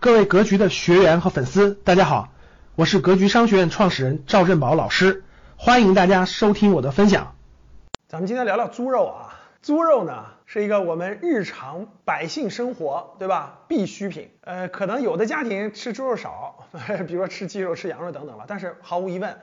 各位格局的学员和粉丝，大家好，我是格局商学院创始人赵振宝老师，欢迎大家收听我的分享。咱们今天聊聊猪肉啊，猪肉呢是一个我们日常百姓生活对吧必需品。呃，可能有的家庭吃猪肉少，比如说吃鸡肉、吃羊肉等等了，但是毫无疑问。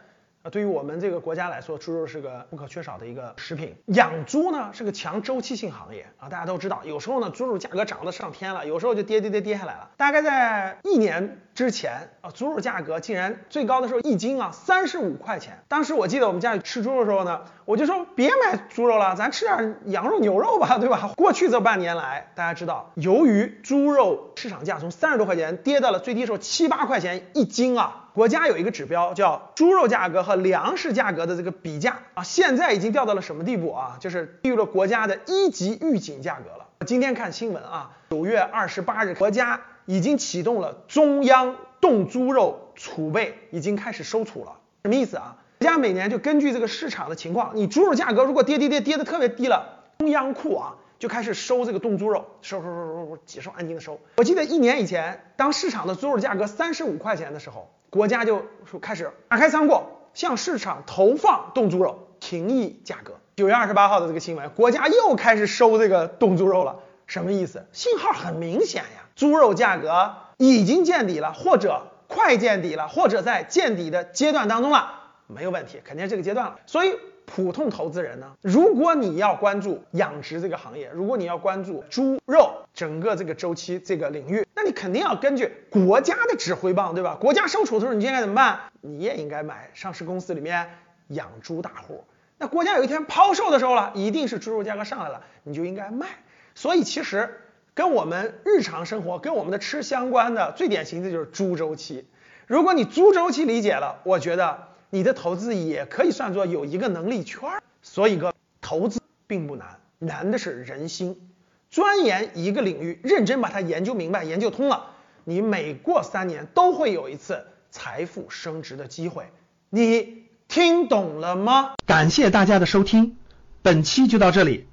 对于我们这个国家来说，猪肉是个不可缺少的一个食品。养猪呢是个强周期性行业啊，大家都知道，有时候呢猪肉价格涨得上天了，有时候就跌跌跌跌下来了。大概在一年之前啊，猪肉价格竟然最高的时候一斤啊三十五块钱。当时我记得我们家里吃猪肉的时候呢，我就说别买猪肉了，咱吃点羊肉、牛肉吧，对吧？过去这半年来，大家知道，由于猪肉市场价从三十多块钱跌到了最低时候七八块钱一斤啊。国家有一个指标叫猪肉价格和粮食价格的这个比价啊，现在已经掉到了什么地步啊？就是低于了国家的一级预警价格了。今天看新闻啊，九月二十八日，国家已经启动了中央冻猪肉储备，已经开始收储了。什么意思啊？国家每年就根据这个市场的情况，你猪肉价格如果跌跌跌跌的特别低了，中央库啊就开始收这个冻猪肉，收收收收收，几十万斤的收。我记得一年以前，当市场的猪肉价格三十五块钱的时候。国家就说开始打开仓库，向市场投放冻猪肉，平抑价格。九月二十八号的这个新闻，国家又开始收这个冻猪肉了，什么意思？信号很明显呀，猪肉价格已经见底了，或者快见底了，或者在见底的阶段当中了，没有问题，肯定是这个阶段了。所以。普通投资人呢，如果你要关注养殖这个行业，如果你要关注猪肉整个这个周期这个领域，那你肯定要根据国家的指挥棒，对吧？国家收储的时候，你应该怎么办？你也应该买上市公司里面养猪大户。那国家有一天抛售的时候了，一定是猪肉价格上来了，你就应该卖。所以其实跟我们日常生活、跟我们的吃相关的最典型的就是猪周期。如果你猪周期理解了，我觉得。你的投资也可以算作有一个能力圈儿，所以个投资并不难，难的是人心。钻研一个领域，认真把它研究明白、研究通了，你每过三年都会有一次财富升值的机会。你听懂了吗？感谢大家的收听，本期就到这里。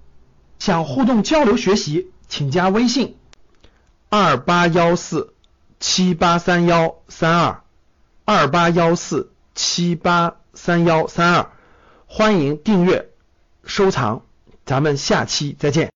想互动交流学习，请加微信二八幺四七八三幺三二二八幺四。七八三幺三二，欢迎订阅收藏，咱们下期再见。